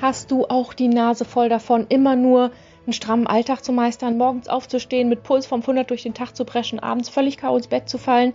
Hast du auch die Nase voll davon, immer nur einen strammen Alltag zu meistern, morgens aufzustehen, mit Puls vom 100 durch den Tag zu preschen, abends völlig K.O. ins Bett zu fallen?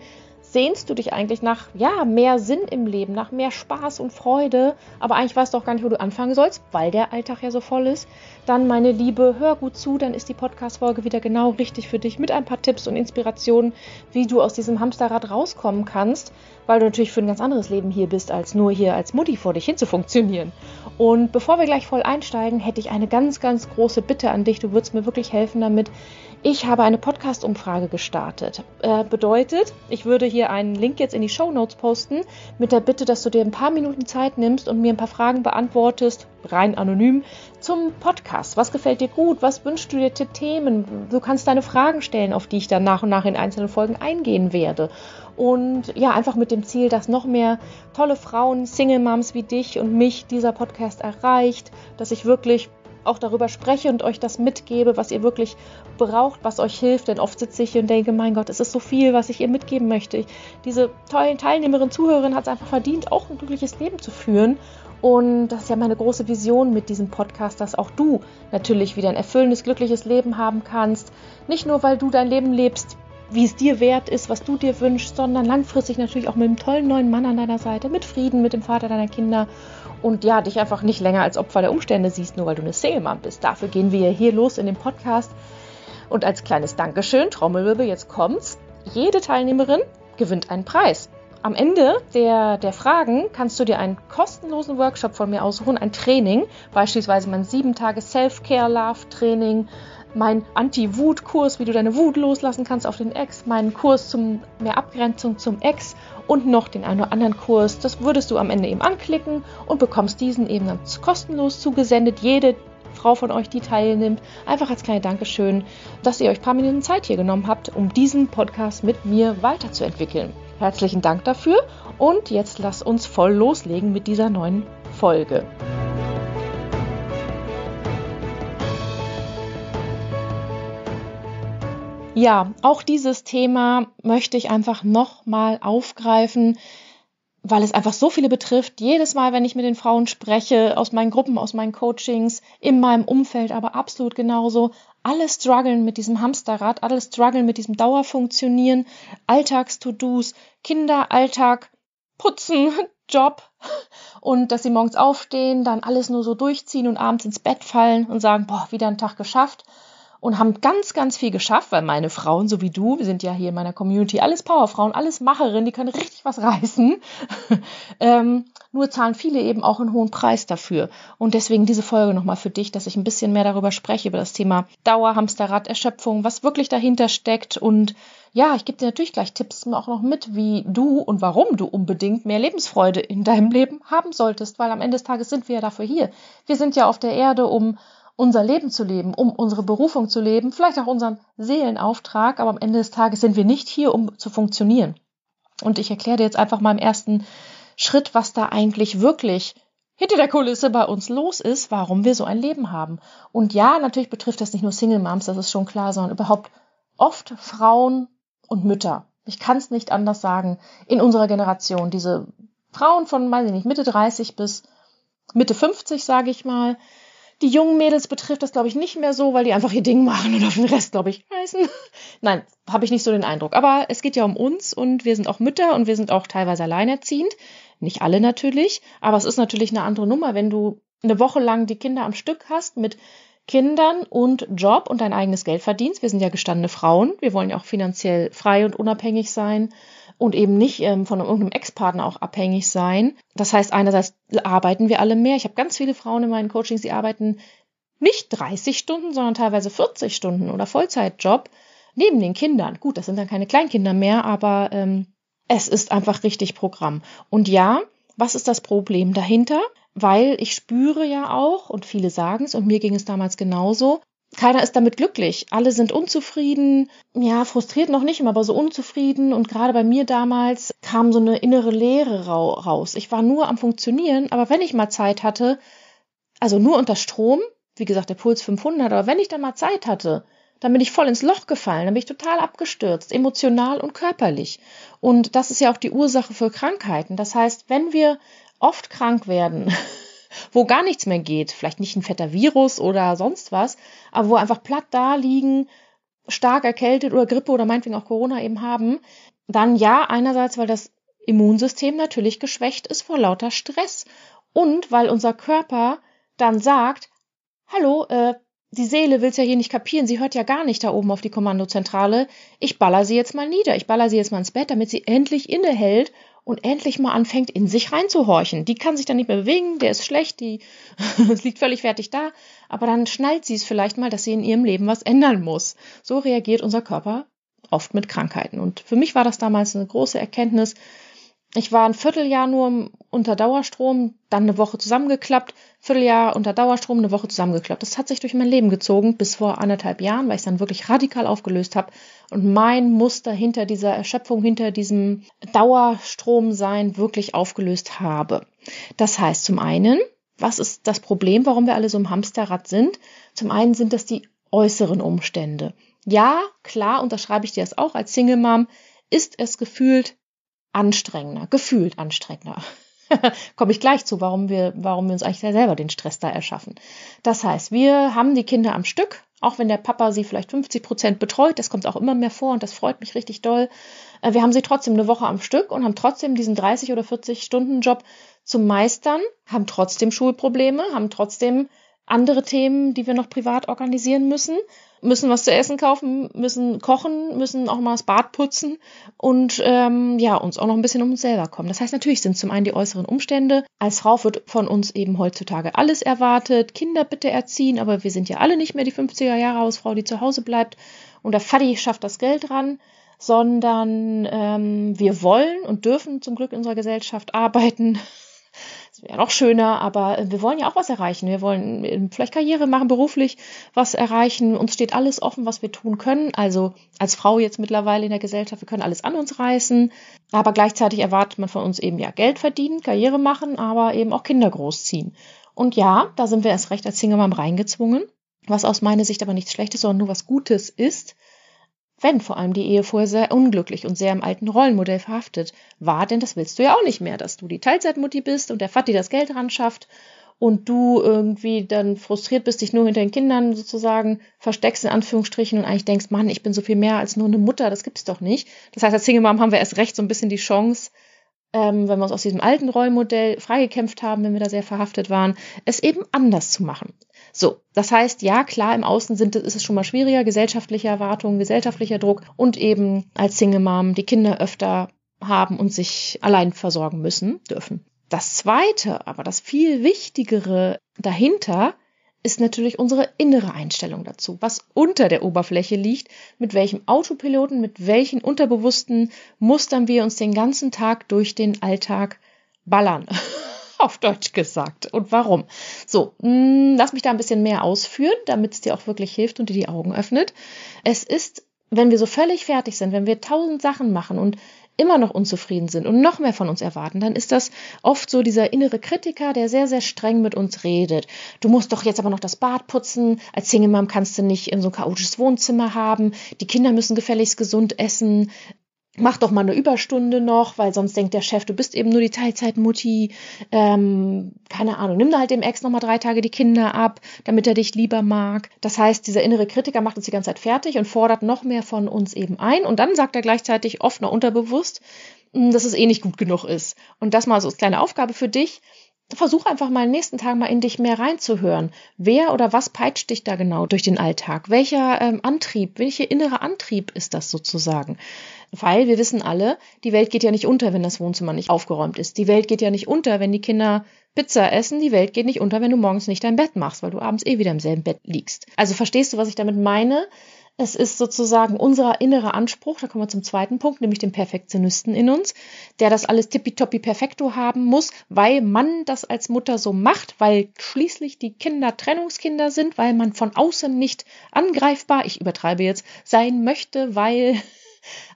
Sehnst du dich eigentlich nach ja, mehr Sinn im Leben, nach mehr Spaß und Freude, aber eigentlich weißt du auch gar nicht, wo du anfangen sollst, weil der Alltag ja so voll ist, dann meine Liebe, hör gut zu, dann ist die Podcast Folge wieder genau richtig für dich mit ein paar Tipps und Inspirationen, wie du aus diesem Hamsterrad rauskommen kannst, weil du natürlich für ein ganz anderes Leben hier bist, als nur hier als Mutti vor dich hin zu funktionieren. Und bevor wir gleich voll einsteigen, hätte ich eine ganz, ganz große Bitte an dich. Du würdest mir wirklich helfen damit. Ich habe eine Podcast-Umfrage gestartet. Äh, bedeutet, ich würde hier einen Link jetzt in die Show Notes posten mit der Bitte, dass du dir ein paar Minuten Zeit nimmst und mir ein paar Fragen beantwortest, rein anonym, zum Podcast. Was gefällt dir gut? Was wünschst du dir Themen? Du kannst deine Fragen stellen, auf die ich dann nach und nach in einzelnen Folgen eingehen werde. Und ja, einfach mit dem Ziel, dass noch mehr tolle Frauen, Single Moms wie dich und mich dieser Podcast erreicht, dass ich wirklich auch darüber spreche und euch das mitgebe, was ihr wirklich braucht, was euch hilft. Denn oft sitze ich hier und denke, mein Gott, es ist so viel, was ich ihr mitgeben möchte. Diese tollen Teilnehmerin, Zuhörerin hat es einfach verdient, auch ein glückliches Leben zu führen. Und das ist ja meine große Vision mit diesem Podcast, dass auch du natürlich wieder ein erfüllendes, glückliches Leben haben kannst. Nicht nur, weil du dein Leben lebst, wie es dir wert ist, was du dir wünschst, sondern langfristig natürlich auch mit einem tollen neuen Mann an deiner Seite, mit Frieden, mit dem Vater deiner Kinder und ja, dich einfach nicht länger als Opfer der Umstände siehst, nur weil du eine Single-Mom bist. Dafür gehen wir hier los in dem Podcast. Und als kleines Dankeschön, Trommelwirbel, jetzt kommt's. Jede Teilnehmerin gewinnt einen Preis. Am Ende der, der Fragen kannst du dir einen kostenlosen Workshop von mir aussuchen, ein Training, beispielsweise mein 7 Tage Self-Care-Love-Training, mein Anti-Wut-Kurs, wie du deine Wut loslassen kannst auf den Ex, meinen Kurs zum mehr Abgrenzung zum Ex und noch den einen oder anderen Kurs. Das würdest du am Ende eben anklicken und bekommst diesen eben dann kostenlos zugesendet. Jede Frau von euch, die teilnimmt, einfach als kleine Dankeschön, dass ihr euch ein paar Minuten Zeit hier genommen habt, um diesen Podcast mit mir weiterzuentwickeln. Herzlichen Dank dafür und jetzt lass uns voll loslegen mit dieser neuen Folge. Ja, auch dieses Thema möchte ich einfach nochmal aufgreifen, weil es einfach so viele betrifft. Jedes Mal, wenn ich mit den Frauen spreche, aus meinen Gruppen, aus meinen Coachings, in meinem Umfeld, aber absolut genauso. Alle strugglen mit diesem Hamsterrad, alle strugglen mit diesem Dauerfunktionieren, Alltags-To-Dos, Kinder, Alltag, Putzen, Job und dass sie morgens aufstehen, dann alles nur so durchziehen und abends ins Bett fallen und sagen, boah, wieder ein Tag geschafft und haben ganz, ganz viel geschafft, weil meine Frauen, so wie du, wir sind ja hier in meiner Community alles Powerfrauen, alles Macherinnen, die können richtig was reißen. ähm, nur zahlen viele eben auch einen hohen Preis dafür. Und deswegen diese Folge nochmal für dich, dass ich ein bisschen mehr darüber spreche, über das Thema Dauerhamsterrad, Erschöpfung, was wirklich dahinter steckt. Und ja, ich gebe dir natürlich gleich Tipps auch noch mit, wie du und warum du unbedingt mehr Lebensfreude in deinem Leben haben solltest, weil am Ende des Tages sind wir ja dafür hier. Wir sind ja auf der Erde, um unser Leben zu leben, um unsere Berufung zu leben, vielleicht auch unseren Seelenauftrag, aber am Ende des Tages sind wir nicht hier, um zu funktionieren. Und ich erkläre dir jetzt einfach mal im ersten Schritt, was da eigentlich wirklich hinter der Kulisse bei uns los ist, warum wir so ein Leben haben. Und ja, natürlich betrifft das nicht nur Single Moms, das ist schon klar, sondern überhaupt oft Frauen und Mütter. Ich kann es nicht anders sagen. In unserer Generation, diese Frauen von, weiß ich nicht, Mitte 30 bis Mitte 50, sage ich mal, die jungen Mädels betrifft das, glaube ich, nicht mehr so, weil die einfach ihr Ding machen und auf den Rest, glaube ich, heißen. Nein, habe ich nicht so den Eindruck. Aber es geht ja um uns und wir sind auch Mütter und wir sind auch teilweise alleinerziehend. Nicht alle natürlich, aber es ist natürlich eine andere Nummer, wenn du eine Woche lang die Kinder am Stück hast mit Kindern und Job und dein eigenes Geld verdienst. Wir sind ja gestandene Frauen. Wir wollen ja auch finanziell frei und unabhängig sein und eben nicht ähm, von irgendeinem Ex-Partner auch abhängig sein. Das heißt, einerseits arbeiten wir alle mehr. Ich habe ganz viele Frauen in meinen Coachings, die arbeiten nicht 30 Stunden, sondern teilweise 40 Stunden oder Vollzeitjob neben den Kindern. Gut, das sind dann keine Kleinkinder mehr, aber ähm, es ist einfach richtig Programm. Und ja, was ist das Problem dahinter? Weil ich spüre ja auch, und viele sagen es, und mir ging es damals genauso, keiner ist damit glücklich. Alle sind unzufrieden, ja, frustriert noch nicht immer, aber so unzufrieden. Und gerade bei mir damals kam so eine innere Leere raus. Ich war nur am Funktionieren, aber wenn ich mal Zeit hatte, also nur unter Strom, wie gesagt, der Puls 500, aber wenn ich dann mal Zeit hatte, dann bin ich voll ins Loch gefallen, dann bin ich total abgestürzt, emotional und körperlich. Und das ist ja auch die Ursache für Krankheiten. Das heißt, wenn wir oft krank werden, wo gar nichts mehr geht, vielleicht nicht ein fetter Virus oder sonst was, aber wo einfach platt da liegen, stark erkältet oder Grippe oder meinetwegen auch Corona eben haben, dann ja, einerseits, weil das Immunsystem natürlich geschwächt ist vor lauter Stress und weil unser Körper dann sagt, hallo, äh, die Seele will's ja hier nicht kapieren, sie hört ja gar nicht da oben auf die Kommandozentrale, ich baller sie jetzt mal nieder, ich baller sie jetzt mal ins Bett, damit sie endlich innehält und endlich mal anfängt, in sich reinzuhorchen. Die kann sich dann nicht mehr bewegen, der ist schlecht, die liegt völlig fertig da, aber dann schnallt sie es vielleicht mal, dass sie in ihrem Leben was ändern muss. So reagiert unser Körper oft mit Krankheiten. Und für mich war das damals eine große Erkenntnis, ich war ein Vierteljahr nur unter Dauerstrom, dann eine Woche zusammengeklappt, Vierteljahr unter Dauerstrom, eine Woche zusammengeklappt. Das hat sich durch mein Leben gezogen bis vor anderthalb Jahren, weil ich es dann wirklich radikal aufgelöst habe und mein Muster hinter dieser Erschöpfung, hinter diesem Dauerstromsein wirklich aufgelöst habe. Das heißt zum einen, was ist das Problem, warum wir alle so im Hamsterrad sind? Zum einen sind das die äußeren Umstände. Ja, klar, unterschreibe ich dir das auch als Single Mom, ist es gefühlt anstrengender, gefühlt anstrengender. Komme ich gleich zu, warum wir, warum wir uns eigentlich selber den Stress da erschaffen. Das heißt, wir haben die Kinder am Stück, auch wenn der Papa sie vielleicht 50 Prozent betreut, das kommt auch immer mehr vor und das freut mich richtig doll. Äh, wir haben sie trotzdem eine Woche am Stück und haben trotzdem diesen 30 oder 40 Stunden Job zu meistern, haben trotzdem Schulprobleme, haben trotzdem andere Themen, die wir noch privat organisieren müssen, müssen was zu essen kaufen, müssen kochen, müssen auch mal das Bad putzen und ähm, ja, uns auch noch ein bisschen um uns selber kommen. Das heißt, natürlich sind zum einen die äußeren Umstände. Als Frau wird von uns eben heutzutage alles erwartet, Kinder bitte erziehen, aber wir sind ja alle nicht mehr die 50er Jahre Hausfrau, die zu Hause bleibt und der Faddy schafft das Geld ran sondern ähm, wir wollen und dürfen zum Glück in unserer Gesellschaft arbeiten, das wäre noch schöner, aber wir wollen ja auch was erreichen. Wir wollen ähm, vielleicht Karriere machen, beruflich was erreichen. Uns steht alles offen, was wir tun können. Also als Frau jetzt mittlerweile in der Gesellschaft, wir können alles an uns reißen. Aber gleichzeitig erwartet man von uns eben ja Geld verdienen, Karriere machen, aber eben auch Kinder großziehen. Und ja, da sind wir erst recht als Single Mom reingezwungen, was aus meiner Sicht aber nichts Schlechtes, sondern nur was Gutes ist, wenn vor allem die Ehe vorher sehr unglücklich und sehr im alten Rollenmodell verhaftet war, denn das willst du ja auch nicht mehr, dass du die Teilzeitmutti bist und der Vati das Geld ran schafft und du irgendwie dann frustriert bist, dich nur hinter den Kindern sozusagen versteckst in Anführungsstrichen und eigentlich denkst, Mann, ich bin so viel mehr als nur eine Mutter, das gibt's doch nicht. Das heißt, als Single Mom haben wir erst recht so ein bisschen die Chance, ähm, wenn wir uns aus diesem alten Rollenmodell freigekämpft haben, wenn wir da sehr verhaftet waren, es eben anders zu machen. So, das heißt, ja, klar, im Außen sind, ist es schon mal schwieriger, gesellschaftliche Erwartungen, gesellschaftlicher Druck und eben als Single Mom die Kinder öfter haben und sich allein versorgen müssen dürfen. Das zweite, aber das viel wichtigere dahinter ist natürlich unsere innere Einstellung dazu, was unter der Oberfläche liegt, mit welchem Autopiloten, mit welchen unterbewussten Mustern wir uns den ganzen Tag durch den Alltag ballern. auf Deutsch gesagt. Und warum? So, mh, hm, lass mich da ein bisschen mehr ausführen, damit es dir auch wirklich hilft und dir die Augen öffnet. Es ist, wenn wir so völlig fertig sind, wenn wir tausend Sachen machen und immer noch unzufrieden sind und noch mehr von uns erwarten, dann ist das oft so dieser innere Kritiker, der sehr, sehr streng mit uns redet. Du musst doch jetzt aber noch das Bad putzen. Als Single Mom kannst du nicht in so ein chaotisches Wohnzimmer haben. Die Kinder müssen gefälligst gesund essen mach doch mal eine Überstunde noch, weil sonst denkt der Chef, du bist eben nur die Teilzeitmutti. Ähm, keine Ahnung, nimm da halt dem Ex noch mal drei Tage die Kinder ab, damit er dich lieber mag. Das heißt, dieser innere Kritiker macht uns die ganze Zeit fertig und fordert noch mehr von uns eben ein. Und dann sagt er gleichzeitig oft noch unterbewusst, hm, dass es eh nicht gut genug ist. Und das mal so als kleine Aufgabe für dich versuch einfach mal in den nächsten Tagen mal in dich mehr reinzuhören. Wer oder was peitscht dich da genau durch den Alltag? Welcher ähm, Antrieb, welcher innere Antrieb ist das sozusagen? Weil wir wissen alle, die Welt geht ja nicht unter, wenn das Wohnzimmer nicht aufgeräumt ist. Die Welt geht ja nicht unter, wenn die Kinder Pizza essen. Die Welt geht nicht unter, wenn du morgens nicht dein Bett machst, weil du abends eh wieder im selben Bett liegst. Also verstehst du, was ich damit meine? Es ist sozusagen unser innerer Anspruch, da kommen wir zum zweiten Punkt, nämlich dem Perfektionisten in uns, der das alles tippitoppi perfekto haben muss, weil man das als Mutter so macht, weil schließlich die Kinder Trennungskinder sind, weil man von außen nicht angreifbar, ich übertreibe jetzt, sein möchte, weil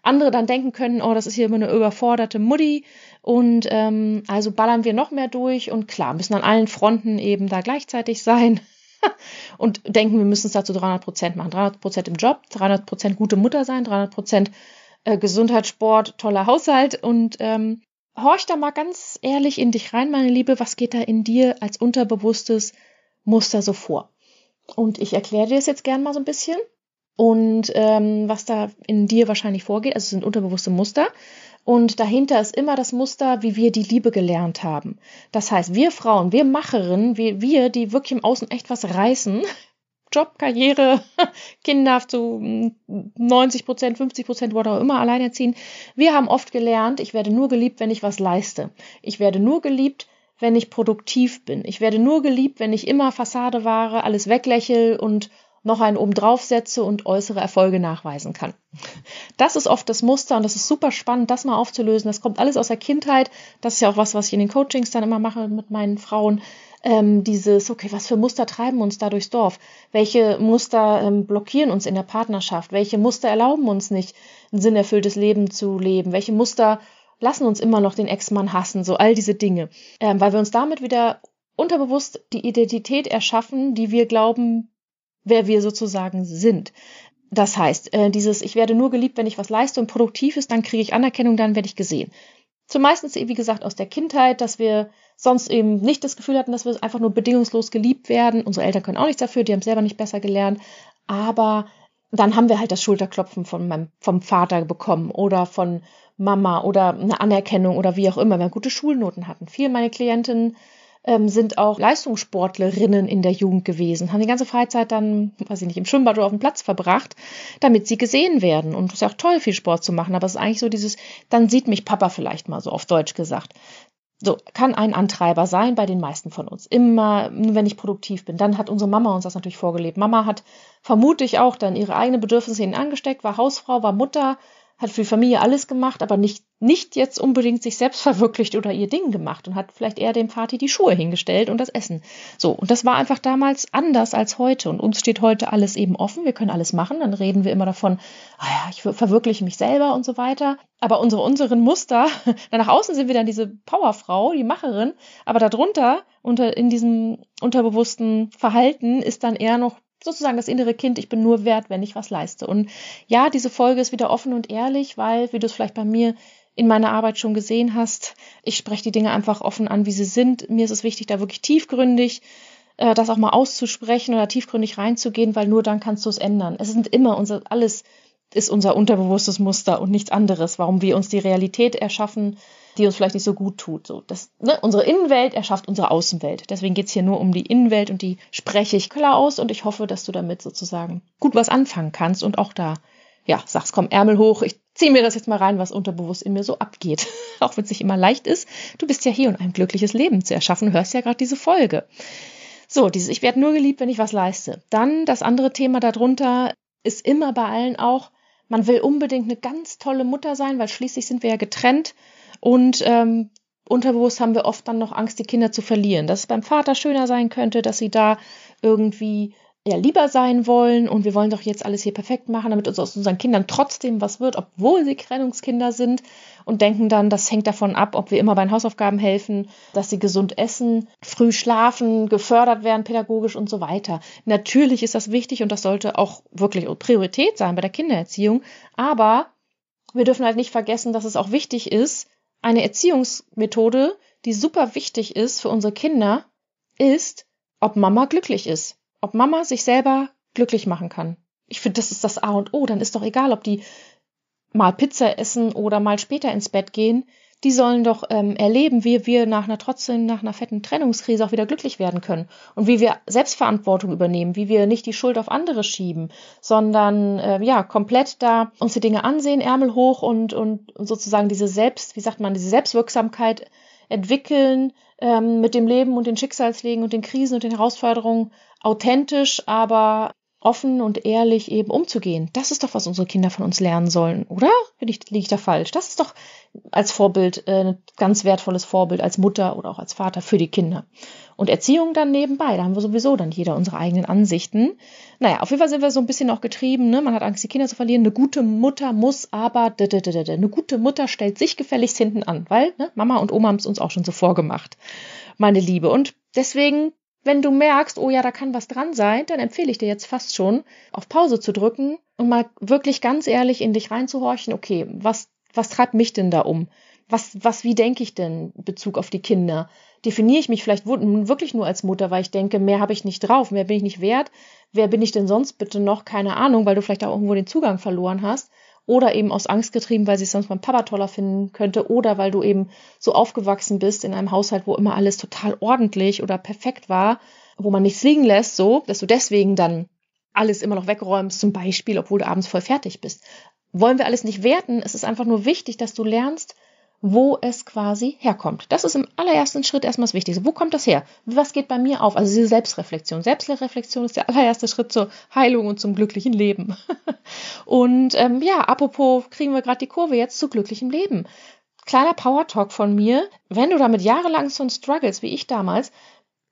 andere dann denken können, oh, das ist hier immer eine überforderte Mutti. Und ähm, also ballern wir noch mehr durch und klar, müssen an allen Fronten eben da gleichzeitig sein. Und denken, wir müssen es dazu 300 Prozent machen. 300 Prozent im Job, 300 Prozent gute Mutter sein, 300 Prozent äh, Gesundheit, Sport, toller Haushalt. Und ähm, horch da mal ganz ehrlich in dich rein, meine Liebe, was geht da in dir als unterbewusstes Muster so vor? Und ich erkläre dir das jetzt gern mal so ein bisschen und ähm, was da in dir wahrscheinlich vorgeht. Also es sind unterbewusste Muster. Und dahinter ist immer das Muster, wie wir die Liebe gelernt haben. Das heißt, wir Frauen, wir Macherinnen, wir, wir die wirklich im Außen echt was reißen, Job, Karriere, Kinder zu 90 Prozent, 50 Prozent, wo auch immer alleinerziehen. Wir haben oft gelernt, ich werde nur geliebt, wenn ich was leiste. Ich werde nur geliebt, wenn ich produktiv bin. Ich werde nur geliebt, wenn ich immer Fassade wahre, alles weglächel und noch einen oben drauf setze und äußere Erfolge nachweisen kann. Das ist oft das Muster und das ist super spannend, das mal aufzulösen. Das kommt alles aus der Kindheit. Das ist ja auch was, was ich in den Coachings dann immer mache mit meinen Frauen ähm, dieses, okay, was für Muster treiben uns da durchs Dorf? Welche Muster ähm, blockieren uns in der Partnerschaft? Welche Muster erlauben uns nicht, ein sinnerfülltes Leben zu leben? Welche Muster lassen uns immer noch den Ex-Mann hassen? So all diese Dinge. Ähm, weil wir uns damit wieder unterbewusst die Identität erschaffen, die wir glauben, wer wir sozusagen sind. Das heißt, äh, dieses, ich werde nur geliebt, wenn ich was leiste und produktiv ist, dann kriege ich Anerkennung, dann werde ich gesehen. Zumeistens, wie gesagt, aus der Kindheit, dass wir sonst eben nicht das Gefühl hatten, dass wir einfach nur bedingungslos geliebt werden. Unsere Eltern können auch nichts dafür, die haben selber nicht besser gelernt. Aber dann haben wir halt das Schulterklopfen von meinem, vom Vater bekommen oder von Mama oder eine Anerkennung oder wie auch immer, wenn wir gute Schulnoten hatten. Viele meiner Klientinnen ähm, sind auch Leistungssportlerinnen in der Jugend gewesen, haben die ganze Freizeit dann, weiß ich nicht, im Schwimmbad oder auf dem Platz verbracht, damit sie gesehen werden. Und es ist ja auch toll, viel Sport zu machen, aber es ist eigentlich so dieses, dann sieht mich Papa vielleicht mal so auf Deutsch gesagt. So, kann ein Antreiber sein bei den meisten von uns. Immer, wenn ich produktiv bin. Dann hat unsere Mama uns das natürlich vorgelebt. Mama hat vermutlich auch dann ihre eigenen Bedürfnisse ihnen angesteckt, war Hausfrau, war Mutter, hat für die Familie alles gemacht, aber nicht, nicht jetzt unbedingt sich selbst verwirklicht oder ihr Ding gemacht und hat vielleicht eher dem Vati die Schuhe hingestellt und das Essen. So, und das war einfach damals anders als heute. Und uns steht heute alles eben offen, wir können alles machen. Dann reden wir immer davon, ah ja, ich verwirkliche mich selber und so weiter. Aber unsere, unseren Muster, nach außen sind wir dann diese Powerfrau, die Macherin, aber darunter, unter, in diesem unterbewussten Verhalten, ist dann eher noch sozusagen das innere Kind, ich bin nur wert, wenn ich was leiste. Und ja, diese Folge ist wieder offen und ehrlich, weil, wie du es vielleicht bei mir in meiner Arbeit schon gesehen hast, ich spreche die Dinge einfach offen an, wie sie sind. Mir ist es wichtig, da wirklich tiefgründig äh, das auch mal auszusprechen oder tiefgründig reinzugehen, weil nur dann kannst du es ändern. Es sind immer unser, alles ist unser unterbewusstes Muster und nichts anderes, warum wir uns die Realität erschaffen, die uns vielleicht nicht so gut tut. So, das, ne, unsere Innenwelt erschafft unsere Außenwelt. Deswegen geht's hier nur um die Innenwelt und die spreche ich klar aus und ich hoffe, dass du damit sozusagen gut was anfangen kannst und auch da, ja, sagst, komm, Ärmel hoch, ich zieh mir das jetzt mal rein, was unterbewusst in mir so abgeht. auch wenn es nicht immer leicht ist. Du bist ja hier, um ein glückliches Leben zu erschaffen, hörst ja gerade diese Folge. So, dieses Ich werde nur geliebt, wenn ich was leiste. Dann das andere Thema darunter ist immer bei allen auch, man will unbedingt eine ganz tolle Mutter sein, weil schließlich sind wir ja getrennt und ähm, unterbewusst haben wir oft dann noch Angst, die Kinder zu verlieren. Dass es beim Vater schöner sein könnte, dass sie da irgendwie ja, lieber sein wollen und wir wollen doch jetzt alles hier perfekt machen, damit uns aus unseren Kindern trotzdem was wird, obwohl sie Trennungskinder sind und denken dann, das hängt davon ab, ob wir immer bei den Hausaufgaben helfen, dass sie gesund essen, früh schlafen, gefördert werden pädagogisch und so weiter. Natürlich ist das wichtig und das sollte auch wirklich Priorität sein bei der Kindererziehung, aber wir dürfen halt nicht vergessen, dass es auch wichtig ist, eine Erziehungsmethode, die super wichtig ist für unsere Kinder, ist, ob Mama glücklich ist. Ob Mama sich selber glücklich machen kann. Ich finde, das ist das A und O. Dann ist doch egal, ob die mal Pizza essen oder mal später ins Bett gehen die sollen doch ähm, erleben, wie wir nach einer trotzdem nach einer fetten Trennungskrise auch wieder glücklich werden können. Und wie wir Selbstverantwortung übernehmen, wie wir nicht die Schuld auf andere schieben, sondern äh, ja komplett da uns die Dinge ansehen, Ärmel hoch und, und und sozusagen diese Selbst, wie sagt man, diese Selbstwirksamkeit entwickeln ähm, mit dem Leben und den Schicksalslegen und den Krisen und den Herausforderungen authentisch, aber offen und ehrlich eben umzugehen. Das ist doch, was unsere Kinder von uns lernen sollen, oder? Bin ich, liege ich da falsch? Das ist doch als Vorbild äh, ein ganz wertvolles Vorbild als Mutter oder auch als Vater für die Kinder. Und Erziehung dann nebenbei, da haben wir sowieso dann jeder unsere eigenen Ansichten. Naja, auf jeden Fall sind wir so ein bisschen auch getrieben, ne? Man hat Angst, die Kinder zu verlieren. Eine gute Mutter muss aber, eine gute Mutter stellt sich gefälligst hinten an, weil ne, Mama und Oma haben es uns auch schon so vorgemacht, meine Liebe. Und deswegen wenn du merkst, oh ja, da kann was dran sein, dann empfehle ich dir jetzt fast schon, auf Pause zu drücken und mal wirklich ganz ehrlich in dich reinzuhorchen, okay, was, was treibt mich denn da um? Was, was, wie denke ich denn in Bezug auf die Kinder? Definiere ich mich vielleicht wirklich nur als Mutter, weil ich denke, mehr habe ich nicht drauf, mehr bin ich nicht wert. Wer bin ich denn sonst bitte noch? Keine Ahnung, weil du vielleicht auch irgendwo den Zugang verloren hast. Oder eben aus Angst getrieben, weil sie es sonst mein Papa toller finden könnte. Oder weil du eben so aufgewachsen bist in einem Haushalt, wo immer alles total ordentlich oder perfekt war, wo man nichts liegen lässt, so, dass du deswegen dann alles immer noch wegräumst, zum Beispiel, obwohl du abends voll fertig bist. Wollen wir alles nicht werten. Es ist einfach nur wichtig, dass du lernst, wo es quasi herkommt. Das ist im allerersten Schritt erstmal das Wichtigste. Wo kommt das her? Was geht bei mir auf? Also diese Selbstreflexion. Selbstreflexion ist der allererste Schritt zur Heilung und zum glücklichen Leben. und ähm, ja, apropos, kriegen wir gerade die Kurve jetzt zu glücklichem Leben. Kleiner Power Talk von mir. Wenn du damit jahrelang so struggles, wie ich damals,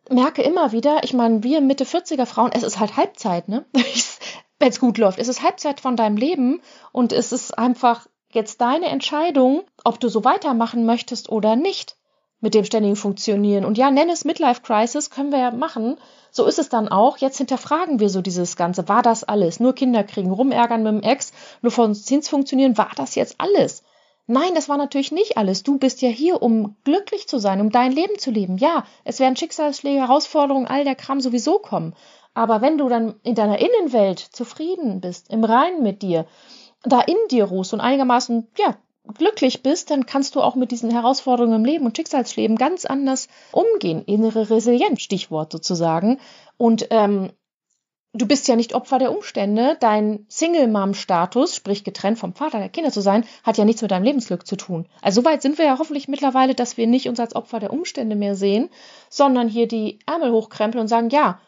merke immer wieder, ich meine, wir Mitte 40er Frauen, es ist halt Halbzeit, ne? Wenn es gut läuft. Es ist Halbzeit von deinem Leben und es ist einfach jetzt deine Entscheidung, ob du so weitermachen möchtest oder nicht mit dem ständigen Funktionieren. Und ja, nenn es Midlife Crisis, können wir ja machen. So ist es dann auch. Jetzt hinterfragen wir so dieses Ganze. War das alles? Nur Kinder kriegen, rumärgern mit dem Ex, nur von Zins funktionieren. War das jetzt alles? Nein, das war natürlich nicht alles. Du bist ja hier, um glücklich zu sein, um dein Leben zu leben. Ja, es werden Schicksalsschläge, Herausforderungen, all der Kram sowieso kommen. Aber wenn du dann in deiner Innenwelt zufrieden bist, im Reinen mit dir, da in dir ruhst und einigermaßen, ja, glücklich bist, dann kannst du auch mit diesen Herausforderungen im Leben und Schicksalsleben ganz anders umgehen. Innere Resilienz, Stichwort sozusagen. Und ähm, du bist ja nicht Opfer der Umstände. Dein Single-Mom-Status, sprich getrennt vom Vater der Kinder zu sein, hat ja nichts mit deinem Lebensglück zu tun. Also soweit sind wir ja hoffentlich mittlerweile, dass wir nicht uns als Opfer der Umstände mehr sehen, sondern hier die Ärmel hochkrempeln und sagen, ja,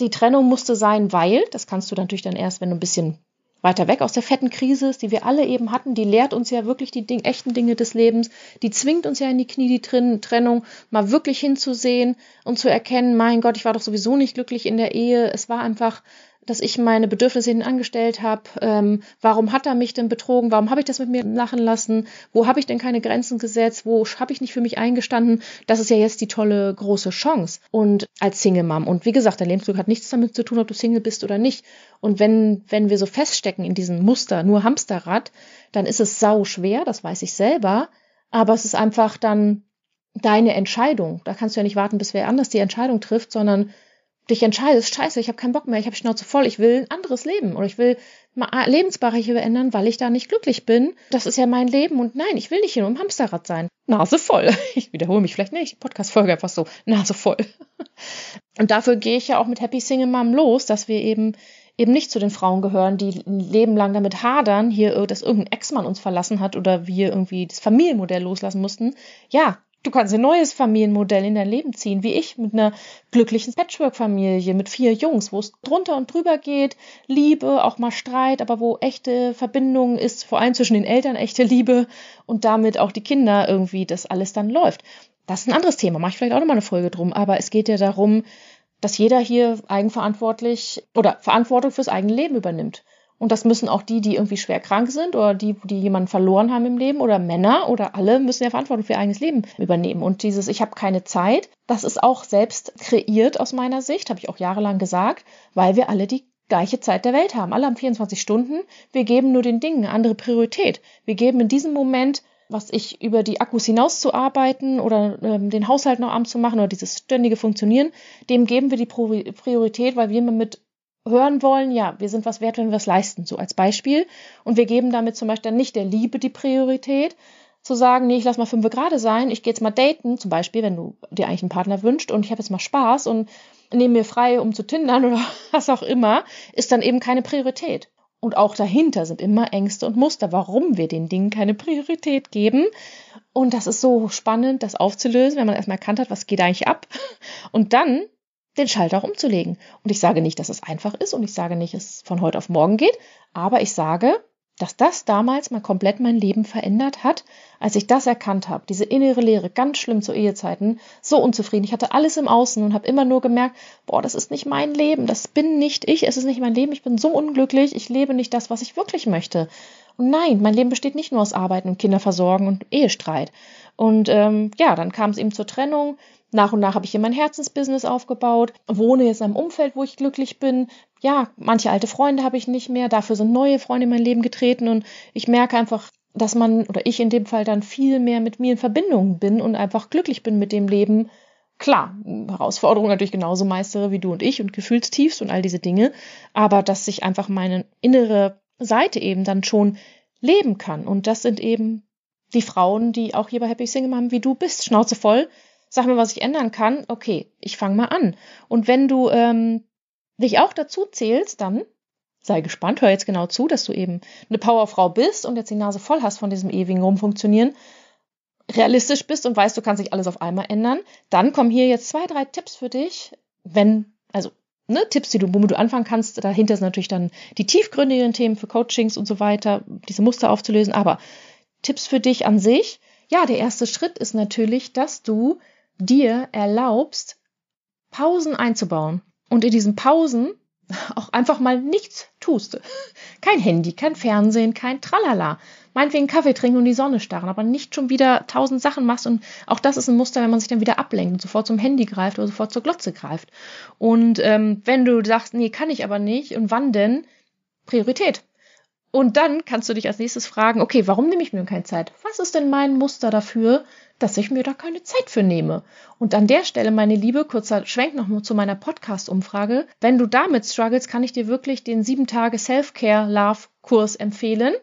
die Trennung musste sein, weil, das kannst du natürlich dann erst, wenn du ein bisschen weiter weg aus der fetten Krise die wir alle eben hatten, die lehrt uns ja wirklich die Ding, echten Dinge des Lebens, die zwingt uns ja in die Knie, die Trin Trennung, mal wirklich hinzusehen und zu erkennen, mein Gott, ich war doch sowieso nicht glücklich in der Ehe, es war einfach dass ich meine Bedürfnisse hin angestellt habe. Ähm, warum hat er mich denn betrogen? Warum habe ich das mit mir machen lassen? Wo habe ich denn keine Grenzen gesetzt? Wo habe ich nicht für mich eingestanden? Das ist ja jetzt die tolle große Chance. Und als Single Mom. Und wie gesagt, dein Lebensglück hat nichts damit zu tun, ob du Single bist oder nicht. Und wenn, wenn wir so feststecken in diesem Muster, nur Hamsterrad, dann ist es sau schwer, das weiß ich selber. Aber es ist einfach dann deine Entscheidung. Da kannst du ja nicht warten, bis wer anders die Entscheidung trifft, sondern dich entscheidest, scheiße, ich habe keinen Bock mehr, ich habe Schnauze voll, ich will ein anderes Leben oder ich will mal Lebensbereiche verändern, weil ich da nicht glücklich bin. Das ist ja mein Leben und nein, ich will nicht hier nur im Hamsterrad sein. Nase voll. Ich wiederhole mich vielleicht nicht. Podcast-Folge einfach so. Nase voll. Und dafür gehe ich ja auch mit Happy Single Mom los, dass wir eben eben nicht zu den Frauen gehören, die ein Leben lang damit hadern, hier, dass irgendein Ex-Mann uns verlassen hat oder wir irgendwie das Familienmodell loslassen mussten. Ja, Du kannst ein neues Familienmodell in dein Leben ziehen, wie ich, mit einer glücklichen Patchwork-Familie, mit vier Jungs, wo es drunter und drüber geht, Liebe, auch mal Streit, aber wo echte Verbindung ist, vor allem zwischen den Eltern echte Liebe und damit auch die Kinder irgendwie, dass alles dann läuft. Das ist ein anderes Thema, mache ich vielleicht auch nochmal eine Folge drum, aber es geht ja darum, dass jeder hier eigenverantwortlich oder Verantwortung fürs eigene Leben übernimmt. Und das müssen auch die, die irgendwie schwer krank sind oder die, die jemanden verloren haben im Leben oder Männer oder alle müssen ja Verantwortung für ihr eigenes Leben übernehmen. Und dieses Ich habe keine Zeit, das ist auch selbst kreiert aus meiner Sicht, habe ich auch jahrelang gesagt, weil wir alle die gleiche Zeit der Welt haben. Alle haben 24 Stunden. Wir geben nur den Dingen eine andere Priorität. Wir geben in diesem Moment was ich über die Akkus hinaus zu arbeiten oder ähm, den Haushalt noch abends zu machen oder dieses ständige Funktionieren, dem geben wir die Priorität, weil wir mit hören wollen, ja, wir sind was wert, wenn wir was leisten, so als Beispiel. Und wir geben damit zum Beispiel nicht der Liebe die Priorität, zu sagen, nee, ich lass mal fünf gerade sein, ich gehe jetzt mal daten, zum Beispiel, wenn du dir eigentlich einen Partner wünscht und ich habe jetzt mal Spaß und nehme mir frei, um zu tindern oder was auch immer, ist dann eben keine Priorität. Und auch dahinter sind immer Ängste und Muster, warum wir den Dingen keine Priorität geben. Und das ist so spannend, das aufzulösen, wenn man erstmal erkannt hat, was geht eigentlich ab. Und dann den Schalter umzulegen. Und ich sage nicht, dass es einfach ist und ich sage nicht, dass es von heute auf morgen geht, aber ich sage, dass das damals mal komplett mein Leben verändert hat, als ich das erkannt habe. Diese innere Leere, ganz schlimm zu Ehezeiten, so unzufrieden. Ich hatte alles im Außen und habe immer nur gemerkt, boah, das ist nicht mein Leben, das bin nicht ich, es ist nicht mein Leben, ich bin so unglücklich, ich lebe nicht das, was ich wirklich möchte. Und nein, mein Leben besteht nicht nur aus Arbeiten und Kinderversorgen und Ehestreit. Und ähm, ja, dann kam es eben zur Trennung. Nach und nach habe ich hier mein Herzensbusiness aufgebaut, wohne jetzt in einem Umfeld, wo ich glücklich bin. Ja, manche alte Freunde habe ich nicht mehr, dafür sind neue Freunde in mein Leben getreten und ich merke einfach, dass man oder ich in dem Fall dann viel mehr mit mir in Verbindung bin und einfach glücklich bin mit dem Leben. Klar, Herausforderungen natürlich genauso meistere wie du und ich und Gefühlstiefs und all diese Dinge, aber dass ich einfach meine innere Seite eben dann schon leben kann. Und das sind eben die Frauen, die auch hier bei Happy Single haben, wie du bist. Schnauze voll, sag mir, was ich ändern kann. Okay, ich fange mal an. Und wenn du ähm, dich auch dazu zählst, dann sei gespannt, hör jetzt genau zu, dass du eben eine Powerfrau bist und jetzt die Nase voll hast von diesem ewigen Rumfunktionieren, realistisch bist und weißt, du kannst nicht alles auf einmal ändern, dann kommen hier jetzt zwei, drei Tipps für dich, wenn, also ne, Tipps, die du, womit du anfangen kannst. Dahinter sind natürlich dann die tiefgründigen Themen für Coachings und so weiter, diese Muster aufzulösen. Aber Tipps für dich an sich. Ja, der erste Schritt ist natürlich, dass du dir erlaubst, Pausen einzubauen. Und in diesen Pausen auch einfach mal nichts tust. Kein Handy, kein Fernsehen, kein Tralala. Meinetwegen Kaffee trinken und die Sonne starren, aber nicht schon wieder tausend Sachen machst. Und auch das ist ein Muster, wenn man sich dann wieder ablenkt und sofort zum Handy greift oder sofort zur Glotze greift. Und ähm, wenn du sagst, nee, kann ich aber nicht, und wann denn? Priorität. Und dann kannst du dich als nächstes fragen, okay, warum nehme ich mir keine Zeit? Was ist denn mein Muster dafür, dass ich mir da keine Zeit für nehme? Und an der Stelle, meine Liebe, kurzer Schwenk noch mal zu meiner Podcast-Umfrage. Wenn du damit struggles, kann ich dir wirklich den sieben Tage Self-Care-Love-Kurs empfehlen,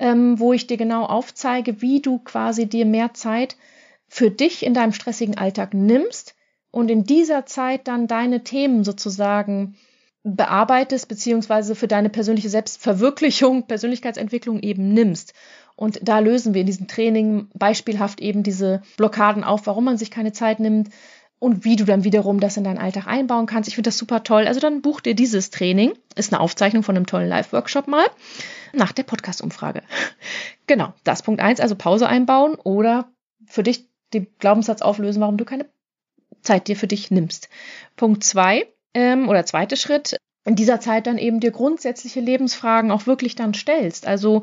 ähm, wo ich dir genau aufzeige, wie du quasi dir mehr Zeit für dich in deinem stressigen Alltag nimmst und in dieser Zeit dann deine Themen sozusagen bearbeitest, beziehungsweise für deine persönliche Selbstverwirklichung, Persönlichkeitsentwicklung eben nimmst. Und da lösen wir in diesem Training beispielhaft eben diese Blockaden auf, warum man sich keine Zeit nimmt und wie du dann wiederum das in deinen Alltag einbauen kannst. Ich finde das super toll. Also dann buch dir dieses Training. Ist eine Aufzeichnung von einem tollen Live-Workshop mal nach der Podcast-Umfrage. Genau, das Punkt eins, also Pause einbauen oder für dich den Glaubenssatz auflösen, warum du keine Zeit dir für dich nimmst. Punkt zwei, ähm, oder zweite Schritt, in dieser Zeit dann eben dir grundsätzliche Lebensfragen auch wirklich dann stellst. Also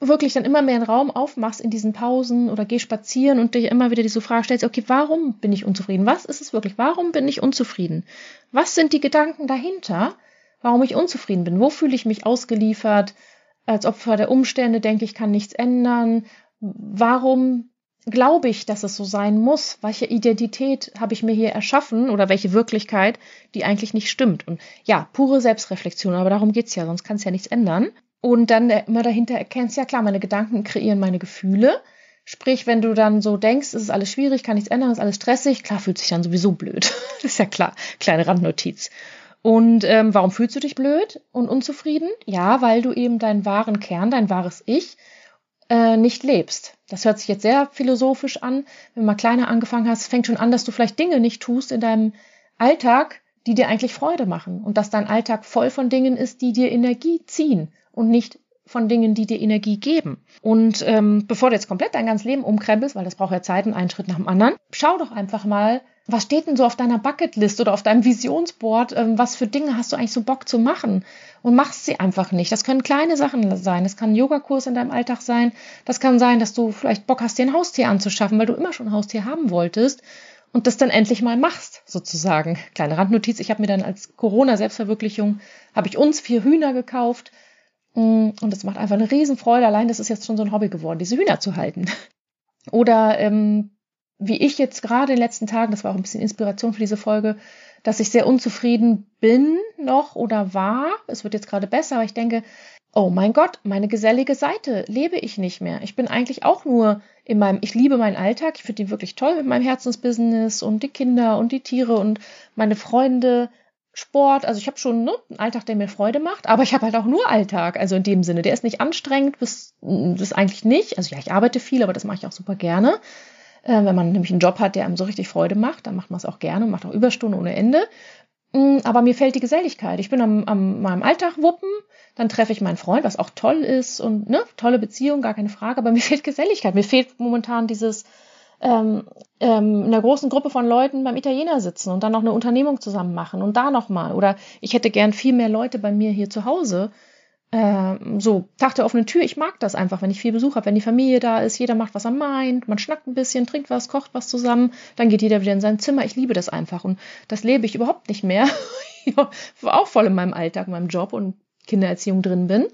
wirklich dann immer mehr einen Raum aufmachst in diesen Pausen oder geh spazieren und dich immer wieder diese Frage stellst, okay, warum bin ich unzufrieden? Was ist es wirklich? Warum bin ich unzufrieden? Was sind die Gedanken dahinter, warum ich unzufrieden bin? Wo fühle ich mich ausgeliefert? Als Opfer der Umstände denke ich, kann nichts ändern. Warum glaube ich, dass es so sein muss? Welche Identität habe ich mir hier erschaffen oder welche Wirklichkeit, die eigentlich nicht stimmt? Und ja, pure Selbstreflexion, aber darum geht's ja, sonst kann es ja nichts ändern. Und dann immer dahinter erkennst, ja klar, meine Gedanken kreieren meine Gefühle. Sprich, wenn du dann so denkst, es ist alles schwierig, kann nichts ändern, es ist alles stressig, klar fühlt sich dann sowieso blöd. ist ja klar, kleine Randnotiz. Und ähm, warum fühlst du dich blöd und unzufrieden? Ja, weil du eben deinen wahren Kern, dein wahres Ich äh, nicht lebst. Das hört sich jetzt sehr philosophisch an. Wenn du mal kleiner angefangen hast, fängt schon an, dass du vielleicht Dinge nicht tust in deinem Alltag, die dir eigentlich Freude machen. Und dass dein Alltag voll von Dingen ist, die dir Energie ziehen und nicht von Dingen, die dir Energie geben. Und ähm, bevor du jetzt komplett dein ganzes Leben umkrempelst, weil das braucht ja Zeit und einen Schritt nach dem anderen, schau doch einfach mal, was steht denn so auf deiner Bucketlist oder auf deinem Visionsboard? Ähm, was für Dinge hast du eigentlich so Bock zu machen? Und machst sie einfach nicht. Das können kleine Sachen sein. Das kann ein Yogakurs in deinem Alltag sein. Das kann sein, dass du vielleicht Bock hast, dir ein Haustier anzuschaffen, weil du immer schon ein Haustier haben wolltest und das dann endlich mal machst, sozusagen. Kleine Randnotiz, ich habe mir dann als Corona-Selbstverwirklichung, habe ich uns vier Hühner gekauft mm, und das macht einfach eine Riesenfreude. Allein das ist jetzt schon so ein Hobby geworden, diese Hühner zu halten. Oder ähm, wie ich jetzt gerade in den letzten Tagen, das war auch ein bisschen Inspiration für diese Folge, dass ich sehr unzufrieden bin noch oder war. Es wird jetzt gerade besser, aber ich denke, oh mein Gott, meine gesellige Seite lebe ich nicht mehr. Ich bin eigentlich auch nur in meinem, ich liebe meinen Alltag, ich finde ihn wirklich toll mit meinem Herzensbusiness und die Kinder und die Tiere und meine Freunde, Sport. Also ich habe schon ne, einen Alltag, der mir Freude macht, aber ich habe halt auch nur Alltag. Also in dem Sinne, der ist nicht anstrengend, das eigentlich nicht. Also ja, ich arbeite viel, aber das mache ich auch super gerne. Äh, wenn man nämlich einen Job hat, der einem so richtig Freude macht, dann macht man es auch gerne und macht auch Überstunden ohne Ende. Mm, aber mir fällt die Geselligkeit. Ich bin am, am meinem Alltag wuppen, dann treffe ich meinen Freund, was auch toll ist und ne, tolle Beziehung, gar keine Frage. Aber mir fehlt Geselligkeit. Mir fehlt momentan dieses ähm, ähm, in einer großen Gruppe von Leuten beim Italiener sitzen und dann noch eine Unternehmung zusammen machen und da nochmal. Oder ich hätte gern viel mehr Leute bei mir hier zu Hause, äh, so Tag der offenen Tür, ich mag das einfach, wenn ich viel Besuch habe, wenn die Familie da ist, jeder macht, was er meint, man schnackt ein bisschen, trinkt was, kocht was zusammen, dann geht jeder wieder in sein Zimmer. Ich liebe das einfach und das lebe ich überhaupt nicht mehr. auch voll in meinem Alltag, in meinem Job und Kindererziehung drin bin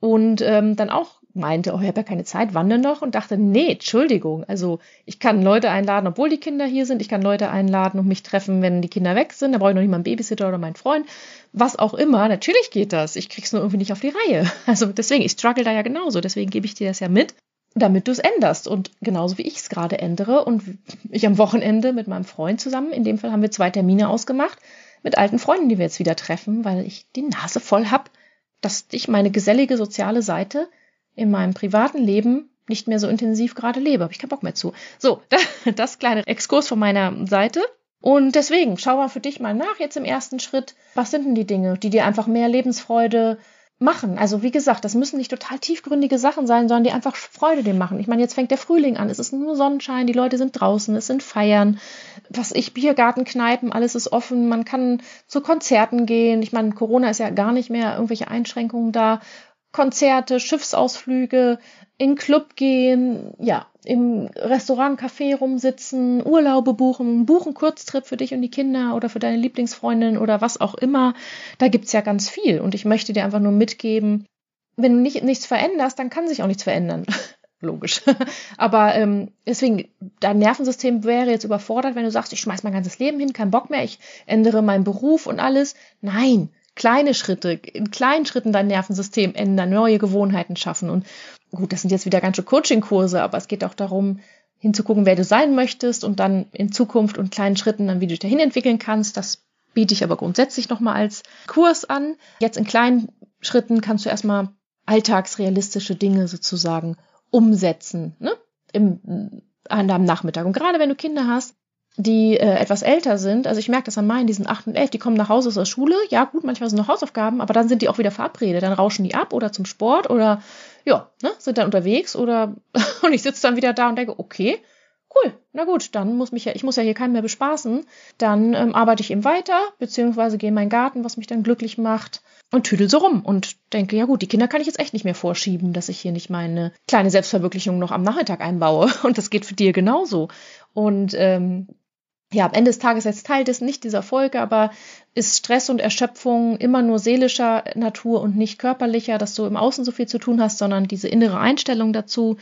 und ähm, dann auch meinte, oh, ich habe ja keine Zeit, wann denn noch? Und dachte, nee, Entschuldigung, also ich kann Leute einladen, obwohl die Kinder hier sind, ich kann Leute einladen und mich treffen, wenn die Kinder weg sind, da brauche ich noch nicht mal einen Babysitter oder meinen Freund, was auch immer, natürlich geht das, ich krieg's nur irgendwie nicht auf die Reihe. Also deswegen, ich struggle da ja genauso, deswegen gebe ich dir das ja mit, damit du es änderst. Und genauso wie ich es gerade ändere und ich am Wochenende mit meinem Freund zusammen, in dem Fall haben wir zwei Termine ausgemacht, mit alten Freunden, die wir jetzt wieder treffen, weil ich die Nase voll hab, dass ich meine gesellige soziale Seite in meinem privaten Leben nicht mehr so intensiv gerade lebe. Habe ich keinen Bock mehr zu. So, das kleine Exkurs von meiner Seite. Und deswegen, schau mal für dich mal nach jetzt im ersten Schritt. Was sind denn die Dinge, die dir einfach mehr Lebensfreude machen. Also wie gesagt, das müssen nicht total tiefgründige Sachen sein, sondern die einfach Freude dem machen. Ich meine, jetzt fängt der Frühling an, es ist nur Sonnenschein, die Leute sind draußen, es sind Feiern, was ich, Biergarten, Kneipen, alles ist offen, man kann zu Konzerten gehen. Ich meine, Corona ist ja gar nicht mehr irgendwelche Einschränkungen da. Konzerte, Schiffsausflüge, in Club gehen, ja, im Restaurant, Café rumsitzen, Urlaube buchen, buchen Kurztrip für dich und die Kinder oder für deine Lieblingsfreundin oder was auch immer. Da gibt's ja ganz viel. Und ich möchte dir einfach nur mitgeben, wenn du nicht, nichts veränderst, dann kann sich auch nichts verändern. Logisch. Aber ähm, deswegen, dein Nervensystem wäre jetzt überfordert, wenn du sagst, ich schmeiß mein ganzes Leben hin, kein Bock mehr, ich ändere meinen Beruf und alles. Nein, kleine Schritte, in kleinen Schritten dein Nervensystem ändern, neue Gewohnheiten schaffen. Und gut, das sind jetzt wieder ganze Coaching-Kurse, aber es geht auch darum, hinzugucken, wer du sein möchtest und dann in Zukunft und kleinen Schritten dann, wie du dich dahin entwickeln kannst. Das biete ich aber grundsätzlich nochmal als Kurs an. Jetzt in kleinen Schritten kannst du erstmal alltagsrealistische Dinge sozusagen umsetzen, ne? Im, an deinem Nachmittag. Und gerade wenn du Kinder hast, die äh, etwas älter sind, also ich merke das an meinen, die sind acht und elf, die kommen nach Hause aus der Schule, ja gut, manchmal sind noch Hausaufgaben, aber dann sind die auch wieder verabredet, dann rauschen die ab oder zum Sport oder ja, ne, sind dann unterwegs oder und ich sitze dann wieder da und denke, okay, cool, na gut, dann muss mich ja, ich muss ja hier keinen mehr bespaßen, dann ähm, arbeite ich eben weiter, beziehungsweise gehe in meinen Garten, was mich dann glücklich macht und tüdel so rum und denke, ja gut, die Kinder kann ich jetzt echt nicht mehr vorschieben, dass ich hier nicht meine kleine Selbstverwirklichung noch am Nachmittag einbaue. Und das geht für dir genauso. Und ähm, ja, am Ende des Tages als Teil des nicht dieser Folge, aber ist Stress und Erschöpfung immer nur seelischer Natur und nicht körperlicher, dass du im Außen so viel zu tun hast, sondern diese innere Einstellung dazu,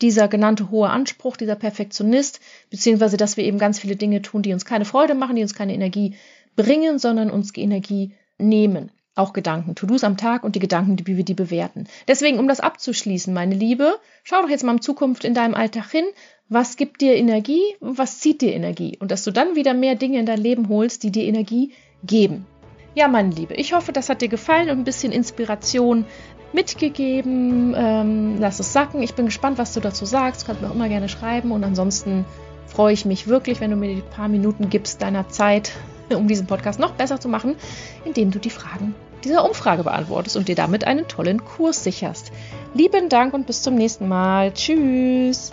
dieser genannte hohe Anspruch, dieser Perfektionist, beziehungsweise dass wir eben ganz viele Dinge tun, die uns keine Freude machen, die uns keine Energie bringen, sondern uns Energie nehmen. Auch Gedanken, To-Dos am Tag und die Gedanken, wie wir die bewerten. Deswegen, um das abzuschließen, meine Liebe, schau doch jetzt mal in Zukunft in deinem Alltag hin, was gibt dir Energie und was zieht dir Energie und dass du dann wieder mehr Dinge in dein Leben holst, die dir Energie geben. Ja, meine Liebe, ich hoffe, das hat dir gefallen und ein bisschen Inspiration mitgegeben. Ähm, lass es sacken. Ich bin gespannt, was du dazu sagst. Du kannst mir auch immer gerne schreiben und ansonsten freue ich mich wirklich, wenn du mir die paar Minuten gibst deiner Zeit, um diesen Podcast noch besser zu machen, indem du die Fragen dieser Umfrage beantwortest und dir damit einen tollen Kurs sicherst. Lieben Dank und bis zum nächsten Mal. Tschüss.